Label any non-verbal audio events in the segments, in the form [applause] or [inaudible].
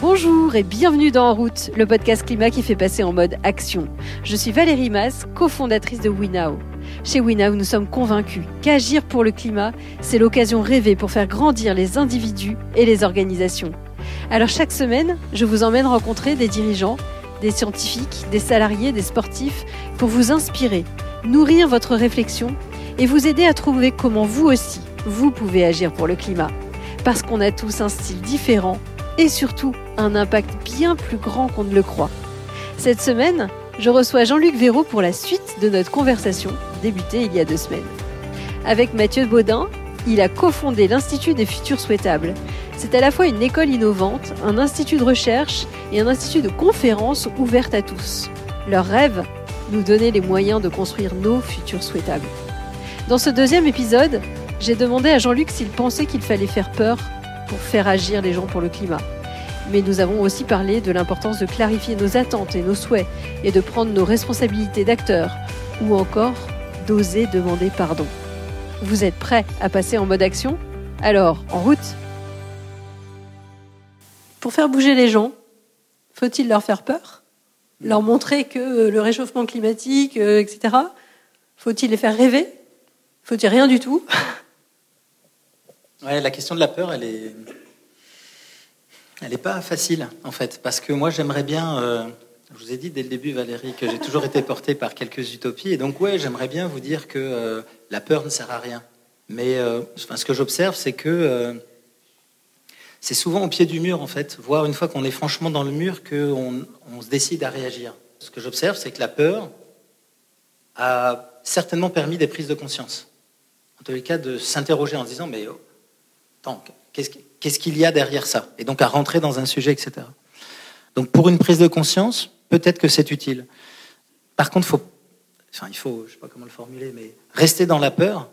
Bonjour et bienvenue dans En route, le podcast climat qui fait passer en mode action. Je suis Valérie Mas, cofondatrice de WeNow. Chez WeNow, nous sommes convaincus qu'agir pour le climat, c'est l'occasion rêvée pour faire grandir les individus et les organisations. Alors chaque semaine, je vous emmène rencontrer des dirigeants, des scientifiques, des salariés, des sportifs pour vous inspirer, nourrir votre réflexion et vous aider à trouver comment vous aussi, vous pouvez agir pour le climat. Parce qu'on a tous un style différent et surtout un impact bien plus grand qu'on ne le croit. Cette semaine, je reçois Jean-Luc Véraud pour la suite de notre conversation débutée il y a deux semaines. Avec Mathieu Baudin, il a cofondé l'Institut des futurs souhaitables. C'est à la fois une école innovante, un institut de recherche et un institut de conférences ouvert à tous. Leur rêve Nous donner les moyens de construire nos futurs souhaitables. Dans ce deuxième épisode, j'ai demandé à Jean-Luc s'il pensait qu'il fallait faire peur pour faire agir les gens pour le climat. Mais nous avons aussi parlé de l'importance de clarifier nos attentes et nos souhaits et de prendre nos responsabilités d'acteurs ou encore d'oser demander pardon. Vous êtes prêts à passer en mode action? Alors, en route! Pour faire bouger les gens, faut-il leur faire peur? Leur montrer que le réchauffement climatique, euh, etc. Faut-il les faire rêver? Faut-il rien du tout? Ouais, la question de la peur, elle est, elle n'est pas facile en fait, parce que moi j'aimerais bien. Euh, je vous ai dit dès le début, Valérie, que j'ai toujours été porté par quelques utopies, et donc ouais, j'aimerais bien vous dire que euh, la peur ne sert à rien. Mais euh, ce que j'observe, c'est que c'est souvent au pied du mur en fait, voire une fois qu'on est franchement dans le mur, qu'on on se décide à réagir. Ce que j'observe, c'est que la peur a certainement permis des prises de conscience. En tous les cas, de s'interroger en se disant mais oh, qu'est-ce qu'il y a derrière ça Et donc à rentrer dans un sujet, etc. Donc pour une prise de conscience, peut-être que c'est utile. Par contre, faut, enfin, il faut, je sais pas comment le formuler, mais rester dans la peur,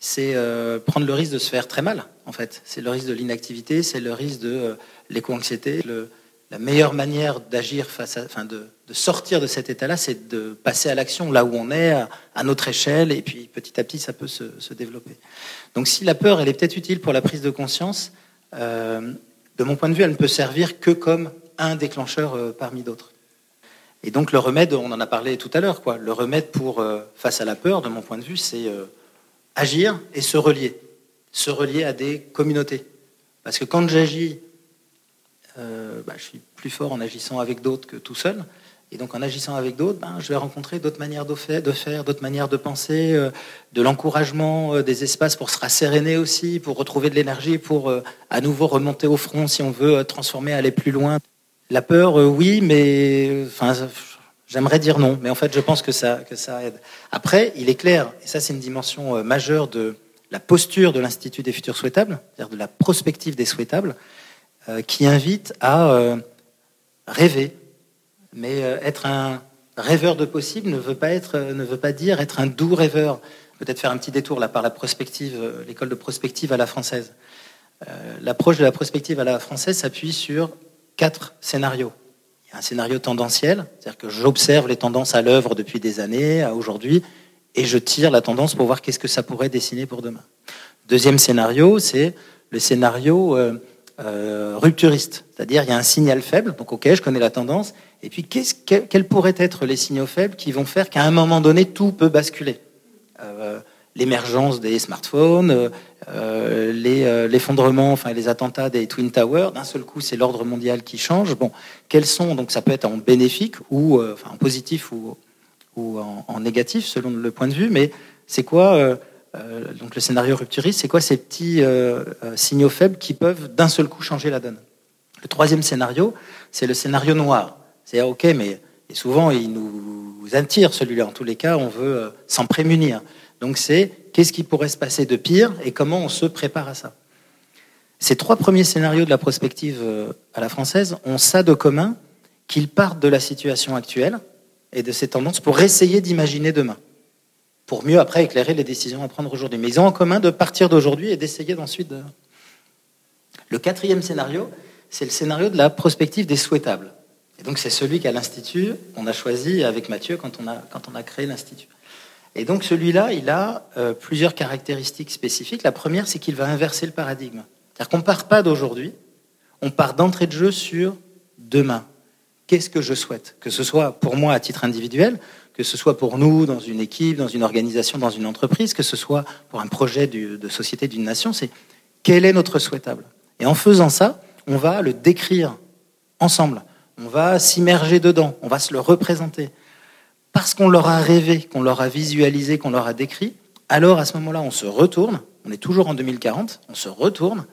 c'est euh, prendre le risque de se faire très mal, en fait. C'est le risque de l'inactivité, c'est le risque de euh, l'éco-anxiété. La meilleure manière d'agir face à, enfin, de, sortir de cet état-là, c'est de passer à l'action là où on est, à, notre échelle, et puis petit à petit, ça peut se, développer. Donc si la peur, elle est peut-être utile pour la prise de conscience, euh, de mon point de vue, elle ne peut servir que comme un déclencheur euh, parmi d'autres. Et donc le remède, on en a parlé tout à l'heure, quoi. Le remède pour euh, face à la peur, de mon point de vue, c'est agir et se relier, se relier à des communautés. Parce que quand j'agis, bah, je suis plus fort en agissant avec d'autres que tout seul. Et donc en agissant avec d'autres, ben, je vais rencontrer d'autres manières de faire, d'autres manières de penser, euh, de l'encouragement, euh, des espaces pour se rasséréner aussi, pour retrouver de l'énergie, pour euh, à nouveau remonter au front si on veut transformer, aller plus loin. La peur, oui, mais j'aimerais dire non, mais en fait, je pense que ça, que ça aide. Après, il est clair, et ça c'est une dimension majeure de la posture de l'Institut des futurs souhaitables, c'est-à-dire de la prospective des souhaitables, qui invite à rêver, mais euh, être un rêveur de possible ne veut pas, être, euh, ne veut pas dire être un doux rêveur. Peut-être faire un petit détour là par la prospective, euh, l'école de prospective à la française. L'approche de la prospective à la française s'appuie sur quatre scénarios. Il y a un scénario tendanciel, c'est-à-dire que j'observe les tendances à l'œuvre depuis des années à aujourd'hui, et je tire la tendance pour voir qu'est-ce que ça pourrait dessiner pour demain. Deuxième scénario, c'est le scénario rupturiste, c'est-à-dire il y a un signal faible, donc ok, je connais la tendance, et puis, quels pourraient être les signaux faibles qui vont faire qu'à un moment donné, tout peut basculer euh, L'émergence des smartphones, euh, euh, l'effondrement, enfin les attentats des Twin Towers, d'un seul coup, c'est l'ordre mondial qui change. Bon, quels sont donc ça peut être en bénéfique ou en positif ou, ou en, négatif selon le point de vue, mais c'est quoi donc le scénario rupturiste C'est quoi? Ces petits signaux faibles qui peuvent d'un seul coup changer la donne Le troisième scénario, c'est le scénario noir. C'est ok, mais et souvent il nous attire celui-là. En tous les cas, on veut euh, s'en prémunir. Donc c'est qu'est-ce qui pourrait se passer de pire et comment on se prépare à ça? Ces trois premiers scénarios de la prospective euh, à la française ont ça de commun qu'ils partent de la situation actuelle et de ces tendances pour essayer d'imaginer demain, pour mieux après éclairer les décisions à prendre aujourd'hui. Mais ils ont en commun de partir d'aujourd'hui et d'essayer d'ensuite de... Le quatrième scénario, c'est le scénario de la prospective des souhaitables. Et donc c'est celui qu'à l'Institut, on a choisi avec Mathieu quand on a, quand on a créé l'Institut. Et donc celui-là, il a euh, plusieurs caractéristiques spécifiques. La première, c'est qu'il va inverser le paradigme. C'est-à-dire qu'on ne part pas d'aujourd'hui, on part d'entrée de jeu sur demain, qu'est-ce que je souhaite? Que ce soit pour moi à titre individuel, que ce soit pour nous dans une équipe, dans une organisation, dans une entreprise, que ce soit pour un projet de société d'une nation, c'est quel est notre souhaitable? Et en faisant ça, on va le décrire ensemble, on va s'immerger dedans, on va se le représenter. Parce qu'on leur a rêvé, qu'on leur a visualisé, qu'on leur a décrit, alors à ce moment-là, on se retourne, on est toujours en 2040, on se retourne,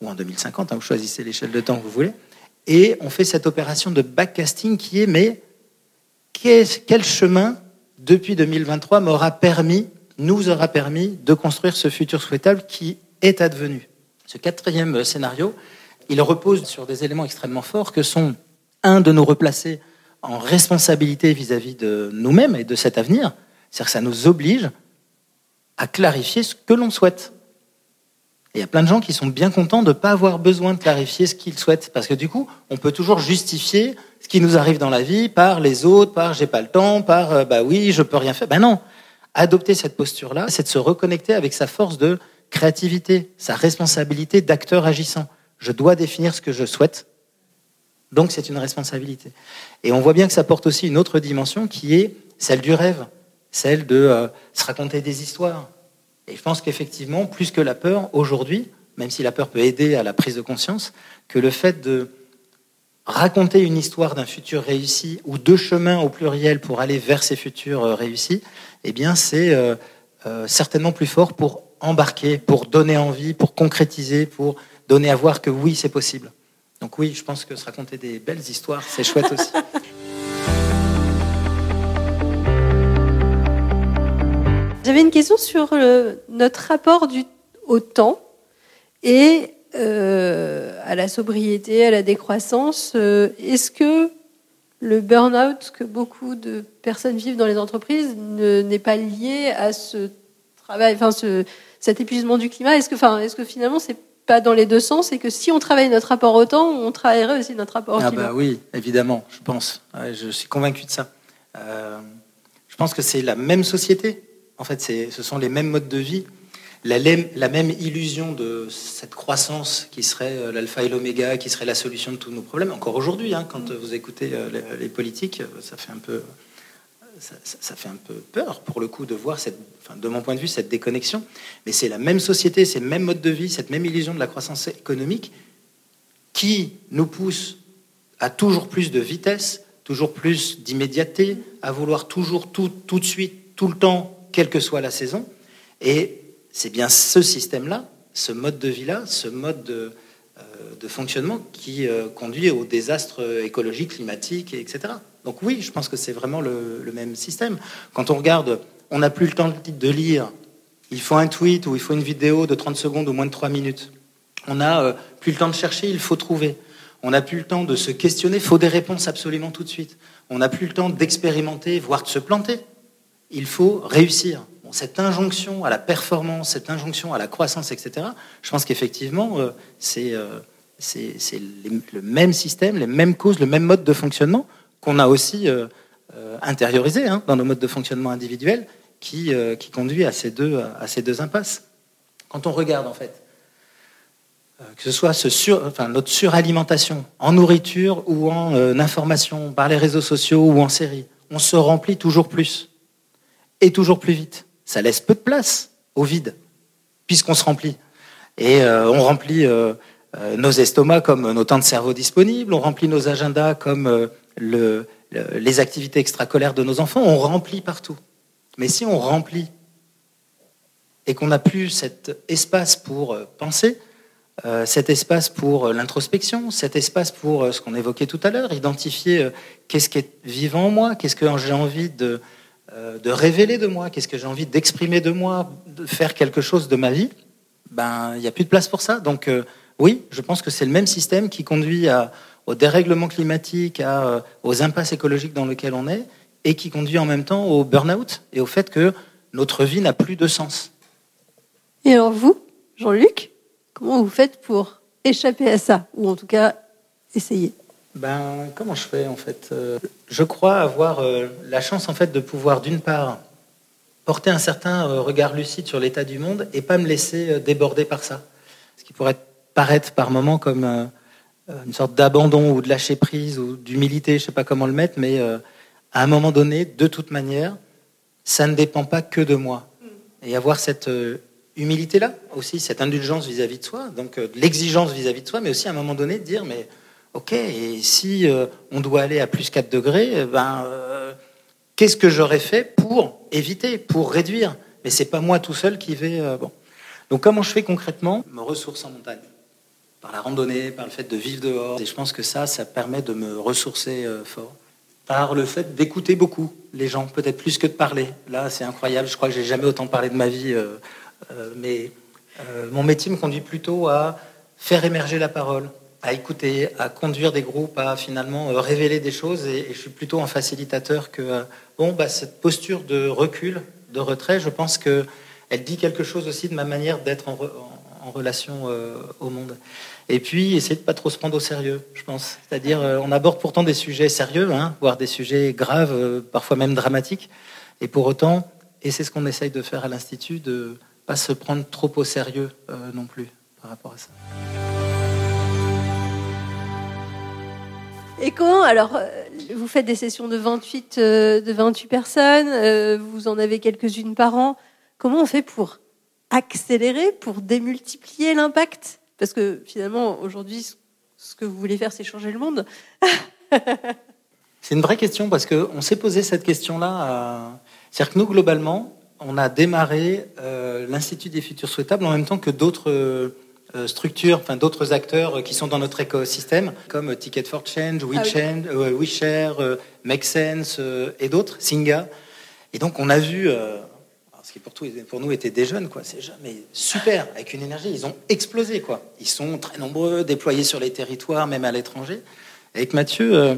ou en 2050, hein, vous choisissez l'échelle de temps que vous voulez, et on fait cette opération de backcasting qui est, mais quel chemin, depuis 2023, m'aura permis, nous aura permis de construire ce futur souhaitable qui est advenu? Ce quatrième scénario, il repose sur des éléments extrêmement forts que sont, un, de nous replacer en responsabilité vis-à-vis de nous-mêmes et de cet avenir. C'est-à-dire que ça nous oblige à clarifier ce que l'on souhaite. Et il y a plein de gens qui sont bien contents de ne pas avoir besoin de clarifier ce qu'ils souhaitent. Parce que du coup, on peut toujours justifier ce qui nous arrive dans la vie par les autres, par j'ai pas le temps, par euh, bah oui, je peux rien faire. Ben non. Adopter cette posture-là, c'est de se reconnecter avec sa force de créativité, sa responsabilité d'acteur agissant. Je dois définir ce que je souhaite. Donc c'est une responsabilité. Et on voit bien que ça porte aussi une autre dimension qui est celle du rêve, celle de euh, se raconter des histoires. Et je pense qu'effectivement, plus que la peur, aujourd'hui, même si la peur peut aider à la prise de conscience, que le fait de raconter une histoire d'un futur réussi ou deux chemins au pluriel pour aller vers ces futurs euh, réussis, eh bien c'est euh, certainement plus fort pour embarquer, pour donner envie, pour concrétiser, pour donner à voir que oui, c'est possible. Donc oui, je pense que se raconter des belles histoires, c'est chouette aussi. [laughs] J'avais une question sur notre rapport du, au temps et euh, à la sobriété, à la décroissance. Euh, est-ce que le burn-out que beaucoup de personnes vivent dans les entreprises n'est pas lié à ce travail, enfin ce, cet épuisement du climat? Est-ce que, enfin, est-ce que finalement c'est pas dans les deux sens et que si on travaille notre rapport au temps, on travaillerait aussi notre rapport au ah climat? Bah oui, évidemment, je pense. je suis convaincu de ça. Euh, je pense que c'est la même société. En fait, ce sont les mêmes modes de vie. La, même illusion de cette croissance qui serait euh, l'alpha et l'oméga, qui serait la solution de tous nos problèmes. Encore aujourd'hui, hein, quand vous écoutez euh, les, politiques, ça fait un peu ça, fait un peu peur pour le coup de voir, de mon point de vue, cette déconnexion. Mais c'est la même société, ces mêmes modes de vie, cette même illusion de la croissance économique qui nous pousse à toujours plus de vitesse, toujours plus d'immédiateté, à vouloir toujours tout, tout de suite, tout le temps, quelle que soit la saison. Et c'est bien ce système-là, ce mode de vie-là, ce mode de, euh, fonctionnement qui euh, conduit au désastre écologique, climatique, etc. Donc oui, je pense que c'est vraiment le, même système. Quand on regarde, on n'a plus le temps de lire, il faut un tweet ou il faut une vidéo de 30 secondes ou moins de 3 minutes. On n'a euh, plus le temps de chercher, il faut trouver. On n'a plus le temps de se questionner, il faut des réponses absolument tout de suite. On n'a plus le temps d'expérimenter, voire de se planter. Il faut réussir. cette injonction à la performance, cette injonction à la croissance, etc., je pense qu'effectivement, euh, c'est euh, le même système, les mêmes causes, le même mode de fonctionnement qu'on a aussi euh, intériorisé hein, dans nos modes de fonctionnement individuels, qui, conduit à ces, deux, impasses. Quand on regarde, en fait, que ce soit notre suralimentation en nourriture ou en information, par les réseaux sociaux ou en série, on se remplit toujours plus et toujours plus vite. Ça laisse peu de place au vide, puisqu'on se remplit. Et on remplit nos estomacs comme nos temps de cerveau disponibles, on remplit nos agendas comme les activités extracolaires de nos enfants, on remplit partout. Mais si on remplit et qu'on n'a plus cet espace pour euh, penser, euh, cet espace pour euh, l'introspection, cet espace pour ce qu'on évoquait tout à l'heure, identifier qu'est-ce qui est vivant en moi, qu'est-ce que j'ai envie de, de révéler de moi, qu'est-ce que j'ai envie d'exprimer de moi, de faire quelque chose de ma vie, ben il n'y a plus de place pour ça. Donc oui, je pense que c'est le même système qui conduit au dérèglement climatique, euh, aux impasses écologiques dans lesquelles on est, et qui conduit en même temps au burn-out et au fait que notre vie n'a plus de sens. Et alors vous, Jean-Luc, comment vous faites pour échapper à ça, ou en tout cas essayer? Ben, comment je fais en fait euh, Je crois avoir euh, la chance en fait de pouvoir d'une part porter un certain regard lucide sur l'état du monde et pas me laisser déborder par ça. Ce qui pourrait paraître par moments comme une sorte d'abandon ou de lâcher prise ou d'humilité, je sais pas comment le mettre, mais à un moment donné, de toute manière, ça ne dépend pas que de moi. Et avoir cette humilité-là aussi, cette indulgence vis-à-vis de soi, donc de l'exigence vis-à-vis de soi, mais aussi à un moment donné de dire, mais ok, et si on doit aller à plus 4 degrés, ben, qu'est-ce que j'aurais fait pour éviter, pour réduire? Mais c'est pas moi tout seul qui vais. bon. Donc comment je fais concrètement? Me ressource en montagne. Par la randonnée, par le fait de vivre dehors. Et je pense que ça, ça permet de me ressourcer euh, fort. Par le fait d'écouter beaucoup les gens, peut-être plus que de parler. Là, c'est incroyable. Je crois que j'ai jamais autant parlé de ma vie. Euh, euh, mais mon métier me conduit plutôt à faire émerger la parole, à écouter, à conduire des groupes, à finalement révéler des choses. Et, je suis plutôt un facilitateur que bon, bah, cette posture de recul, de retrait. Je pense que elle dit quelque chose aussi de ma manière d'être en, relation euh, au monde. Et puis, essayer de pas trop se prendre au sérieux, je pense. C'est-à-dire, euh, on aborde pourtant des sujets sérieux, hein, voire des sujets graves, euh, parfois même dramatiques. Et pour autant, et c'est ce qu'on essaye de faire à l'Institut, de pas se prendre trop au sérieux non plus par rapport à ça. Et comment alors vous faites des sessions de 28 de 28 personnes, vous en avez quelques-unes par an. Comment on fait pour accélérer, pour démultiplier l'impact? Parce que finalement, aujourd'hui, ce que vous voulez faire, c'est changer le monde. [laughs] c'est une vraie question parce qu'on s'est posé cette question-là. C'est-à-dire que nous, globalement, on a démarré euh, l'Institut des futurs souhaitables en même temps que d'autres euh, structures, enfin d'autres acteurs qui sont dans notre écosystème, comme Ticket for Change, ah WeShare, Make Sense et d'autres, Singa. Et donc on a vu ce qui pour, pour nous était des jeunes, quoi. C'est jamais super, avec une énergie. Ils ont explosé, quoi. Ils sont très nombreux, déployés sur les territoires, même à l'étranger. Avec Mathieu, euh,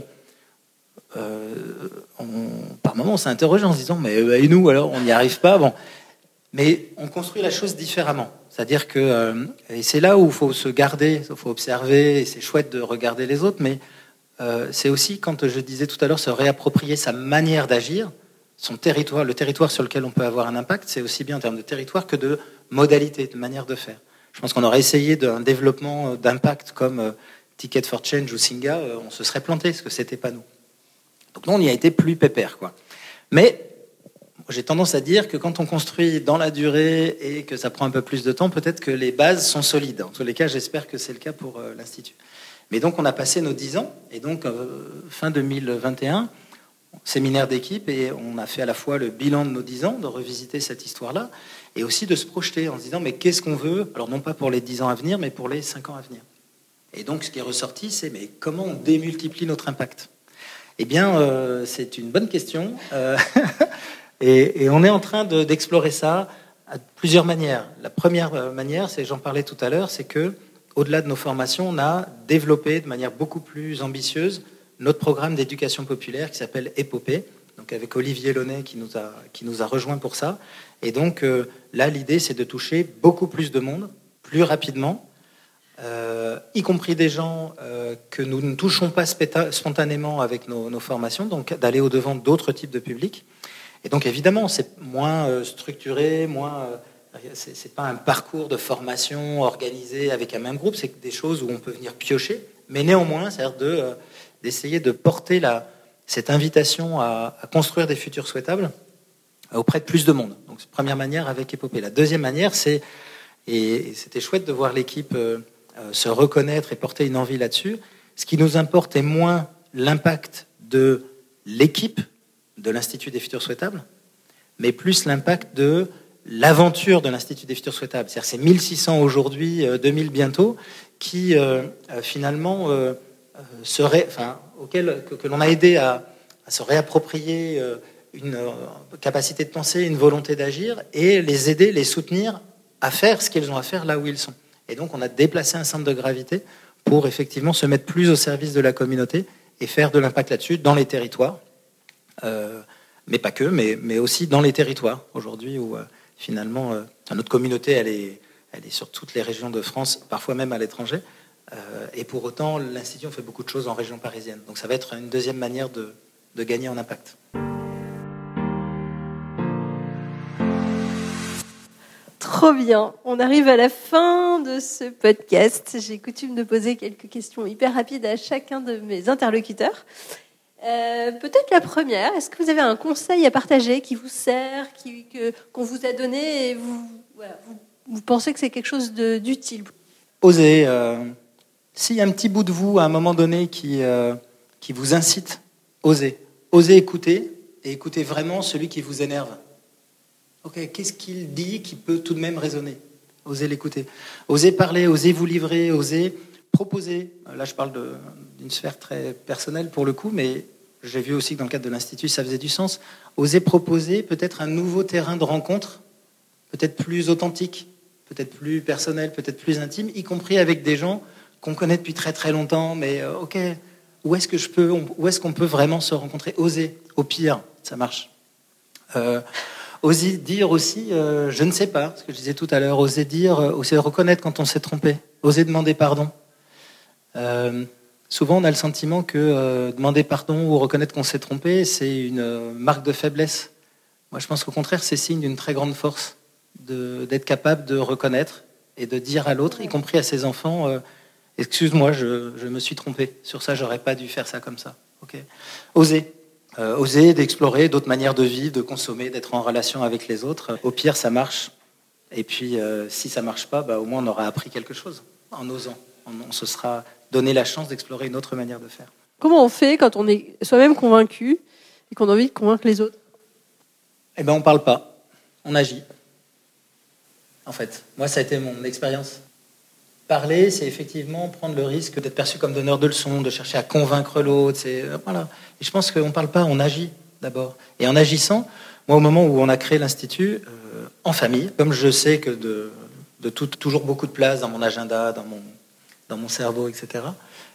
euh, par moments, on s'est interrogé en se disant, mais euh, et nous, alors, on n'y arrive pas. Bon, mais on construit la chose différemment. C'est-à-dire que, et c'est là où il faut se garder, il faut observer, et c'est chouette de regarder les autres, mais c'est aussi, quand je disais tout à l'heure, se réapproprier sa manière d'agir son territoire, le territoire sur lequel on peut avoir un impact, c'est aussi bien en termes de territoire que de modalité, de manière de faire. Je pense qu'on aurait essayé d'un développement d'impact comme euh, Ticket for Change ou Singa, euh, on se serait planté parce que c'était pas nous. Donc nous, on y a été plus pépère, quoi. Mais j'ai tendance à dire que quand on construit dans la durée et que ça prend un peu plus de temps, peut-être que les bases sont solides. En tous les cas, j'espère que c'est le cas pour euh, l'Institut. Mais donc, on a passé nos 10 ans, et donc, fin 2021, séminaire d'équipe et on a fait à la fois le bilan de nos dix ans, de revisiter cette histoire-là, et aussi de se projeter en se disant mais qu'est-ce qu'on veut? Alors non pas pour les dix ans à venir, mais pour les cinq ans à venir. Et donc ce qui est ressorti, c'est mais comment on démultiplie notre impact? Eh bien, euh, c'est une bonne question, euh, [laughs] et, on est en train d'explorer ça à plusieurs manières. La première euh, manière, c'est j'en parlais tout à l'heure, c'est que au-delà de nos formations, on a développé de manière beaucoup plus ambitieuse notre programme d'éducation populaire qui s'appelle Épopée, donc avec Olivier Launay qui nous a, qui nous a rejoint pour ça. Et donc euh, là, l'idée, c'est de toucher beaucoup plus de monde, plus rapidement, euh, y compris des gens que nous ne touchons pas spontanément avec nos, formations, donc d'aller au-devant d'autres types de publics. Et donc évidemment, c'est moins structuré, moins... c'est pas un parcours de formation organisé avec un même groupe, c'est des choses où on peut venir piocher, mais néanmoins, c'est-à-dire de d'essayer de porter la, cette invitation à, construire des futurs souhaitables auprès de plus de monde. Donc, première manière avec Épopée. La deuxième manière, c'est, et c'était chouette de voir l'équipe euh, euh, se reconnaître et porter une envie là-dessus, ce qui nous importe est moins l'impact de l'équipe de l'Institut des futurs souhaitables, mais plus l'impact de l'aventure de l'Institut des futurs souhaitables. C'est-à-dire ces 1600 aujourd'hui, 2000 euh, bientôt, qui finalement euh, serait, enfin, auquel, que, l'on a aidé à, se réapproprier euh, une euh, capacité de penser, une volonté d'agir, et les aider, les soutenir à faire ce qu'ils ont à faire là où ils sont. Et donc, on a déplacé un centre de gravité pour effectivement se mettre plus au service de la communauté et faire de l'impact là-dessus dans les territoires, mais pas que, mais, mais, aussi dans les territoires aujourd'hui où finalement notre communauté elle est, elle est sur toutes les régions de France, parfois même à l'étranger. Euh, et pour autant, l'Institut fait beaucoup de choses en région parisienne. Donc ça va être une deuxième manière de, gagner en impact. Trop bien. On arrive à la fin de ce podcast. J'ai coutume de poser quelques questions hyper rapides à chacun de mes interlocuteurs. Euh, peut-être la première. Est-ce que vous avez un conseil à partager qui vous sert, qu'on vous a donné et vous, pensez que c'est quelque chose d'utile? Osez. Euh, s'il y a un petit bout de vous à un moment donné qui, euh, qui vous incite, osez. Osez écouter et écoutez vraiment celui qui vous énerve. Ok, qu'est-ce qu'il dit qui peut tout de même résonner? Osez l'écouter. Osez parler, osez vous livrer, osez proposer. Là, je parle d'une sphère très personnelle pour le coup, mais j'ai vu aussi que dans le cadre de l'Institut, ça faisait du sens. Osez proposer peut-être un nouveau terrain de rencontre, peut-être plus authentique, peut-être plus personnel, peut-être plus intime, y compris avec des gens qu'on connaît depuis très très longtemps, mais euh, ok, où est-ce est-ce qu'on peut vraiment se rencontrer? Oser, au pire, ça marche. Euh, oser dire aussi, euh, je ne sais pas, ce que je disais tout à l'heure, oser dire, oser reconnaître quand on s'est trompé, oser demander pardon. Souvent, on a le sentiment que demander pardon ou reconnaître qu'on s'est trompé, c'est une marque de faiblesse. Moi, je pense qu'au contraire, c'est signe d'une très grande force d'être capable de reconnaître et de dire à l'autre, y compris à ses enfants, Excuse-moi, je, me suis trompé. Sur ça, j'aurais pas dû faire ça comme ça. Ok. Oser. Euh, oser d'explorer d'autres manières de vivre, de consommer, d'être en relation avec les autres. Au pire, ça marche. Et puis, euh, si ça marche pas, bah, au moins on aura appris quelque chose en osant. On, se sera donné la chance d'explorer une autre manière de faire. Comment on fait quand on est soi-même convaincu et qu'on a envie de convaincre les autres? Eh ben, on parle pas. On agit. En fait, moi, ça a été mon expérience. Parler, c'est effectivement prendre le risque d'être perçu comme donneur de leçons, de chercher à convaincre l'autre. C'est euh, voilà. Et je pense qu'on ne parle pas, on agit d'abord. Et en agissant, moi, au moment où on a créé l'institut, euh, en famille, comme je sais que de, de tout, toujours beaucoup de place dans mon agenda, dans mon, dans mon cerveau, etc.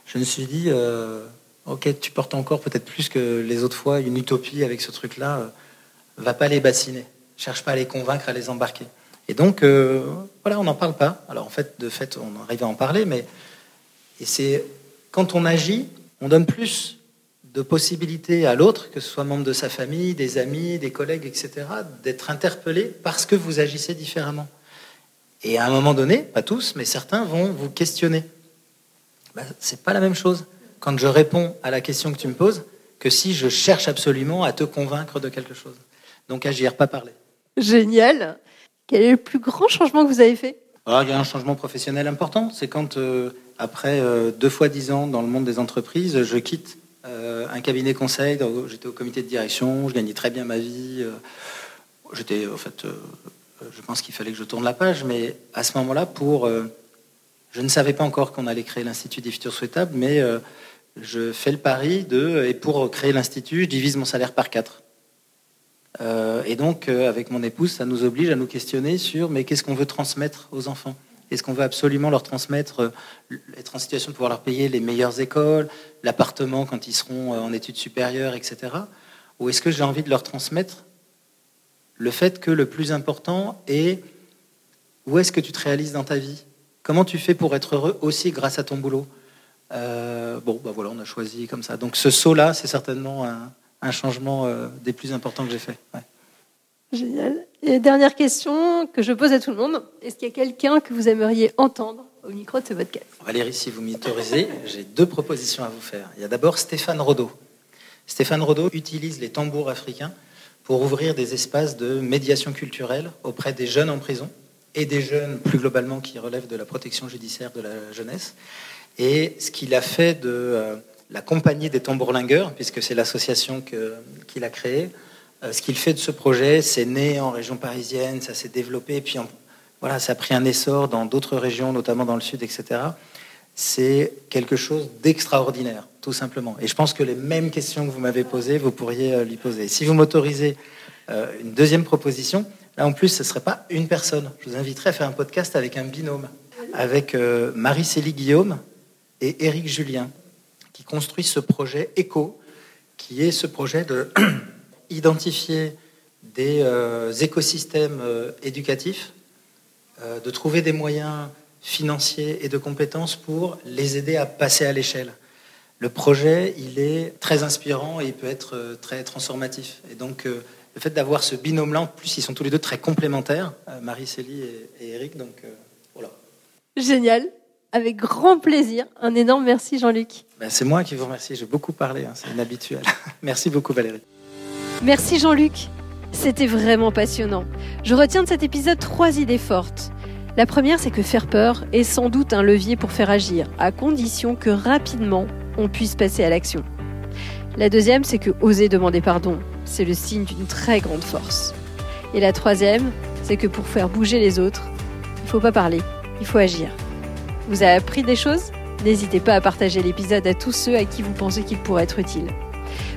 Je me suis dit, euh, ok, tu portes encore peut-être plus que les autres fois une utopie avec ce truc-là. va pas les bassiner. Cherche pas à les convaincre, à les embarquer. Et donc, euh, voilà, on n'en parle pas. Alors, en fait, de fait, on arrive à en parler, mais et c'est quand on agit, on donne plus de possibilités à l'autre, que ce soit membre de sa famille, des amis, des collègues, etc., d'être interpellé parce que vous agissez différemment. Et à un moment donné, pas tous, mais certains vont vous questionner. Ben, c'est pas la même chose quand je réponds à la question que tu me poses que si je cherche absolument à te convaincre de quelque chose. Donc agir, pas parler. Génial. Quel est le plus grand changement que vous avez fait? Ah, Il y a un changement professionnel important. C'est quand, euh, après euh, deux fois dix ans dans le monde des entreprises, je quitte euh, un cabinet conseil. J'étais au comité de direction, je gagnais très bien ma vie. J'étais, en fait, je pense qu'il fallait que je tourne la page, mais à ce moment-là, pour. Je ne savais pas encore qu'on allait créer l'Institut des futurs souhaitables, mais je fais le pari de. Et pour créer l'Institut, je divise mon salaire par quatre. Euh, et donc, euh, avec mon épouse, ça nous oblige à nous questionner sur mais qu'est-ce qu'on veut transmettre aux enfants? Est-ce qu'on veut absolument leur transmettre, euh, être en situation de pouvoir leur payer les meilleures écoles, l'appartement quand ils seront en études supérieures, etc. Ou est-ce que j'ai envie de leur transmettre le fait que le plus important est où est-ce que tu te réalises dans ta vie? Comment tu fais pour être heureux aussi grâce à ton boulot? Bon, bah voilà, on a choisi comme ça. Donc ce saut-là, c'est certainement un, un changement euh, des plus importants que j'ai fait. Génial. Et dernière question que je pose à tout le monde. Est-ce qu'il y a quelqu'un que vous aimeriez entendre au micro de ce podcast? Valérie, si vous m'y autorisez, j'ai deux propositions à vous faire. Il y a d'abord Stéphane Rodeau. Stéphane Rodeau utilise les tambours africains pour ouvrir des espaces de médiation culturelle auprès des jeunes en prison et des jeunes plus globalement qui relèvent de la protection judiciaire de la jeunesse. Et ce qu'il a fait de euh, la Compagnie des Tambourlingueurs, puisque c'est l'association qu'il a créée. Euh, ce qu'il fait de ce projet, c'est né en région parisienne, ça s'est développé, puis voilà, ça a pris un essor dans d'autres régions, notamment dans le sud, etc. C'est quelque chose d'extraordinaire, tout simplement. Et je pense que les mêmes questions que vous m'avez posées, vous pourriez euh, lui poser. Si vous m'autorisez une deuxième proposition, là en plus, ce ne serait pas une personne. Je vous inviterai à faire un podcast avec un binôme, avec Marie-Célie Guillaume et Éric Julien qui construit ce projet ECO, qui est ce projet de [clears throat] identifier des euh, écosystèmes euh, éducatifs, euh, de trouver des moyens financiers et de compétences pour les aider à passer à l'échelle. Le projet, il est très inspirant et il peut être très transformatif. Et donc, le fait d'avoir ce binôme-là, en plus, ils sont tous les deux très complémentaires, Marie, Célie et, Eric. Donc voilà. Génial. Avec grand plaisir. Un énorme merci, Jean-Luc. Ben, c'est moi qui vous remercie. J'ai beaucoup parlé. Hein, c'est inhabituel. [laughs] merci beaucoup, Valérie. Merci, Jean-Luc. C'était vraiment passionnant. Je retiens de cet épisode trois idées fortes. La première, c'est que faire peur est sans doute un levier pour faire agir, à condition que rapidement on puisse passer à l'action. La deuxième, c'est que oser demander pardon, c'est le signe d'une très grande force. Et la troisième, c'est que pour faire bouger les autres, il ne faut pas parler, il faut agir. Vous avez appris des choses? N'hésitez pas à partager l'épisode à tous ceux à qui vous pensez qu'il pourrait être utile.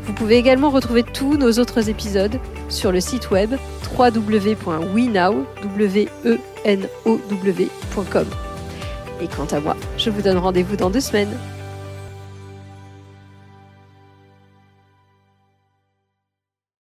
Vous pouvez également retrouver tous nos autres épisodes sur le site web www.wenow.com. Et quant à moi, je vous donne rendez-vous dans deux semaines.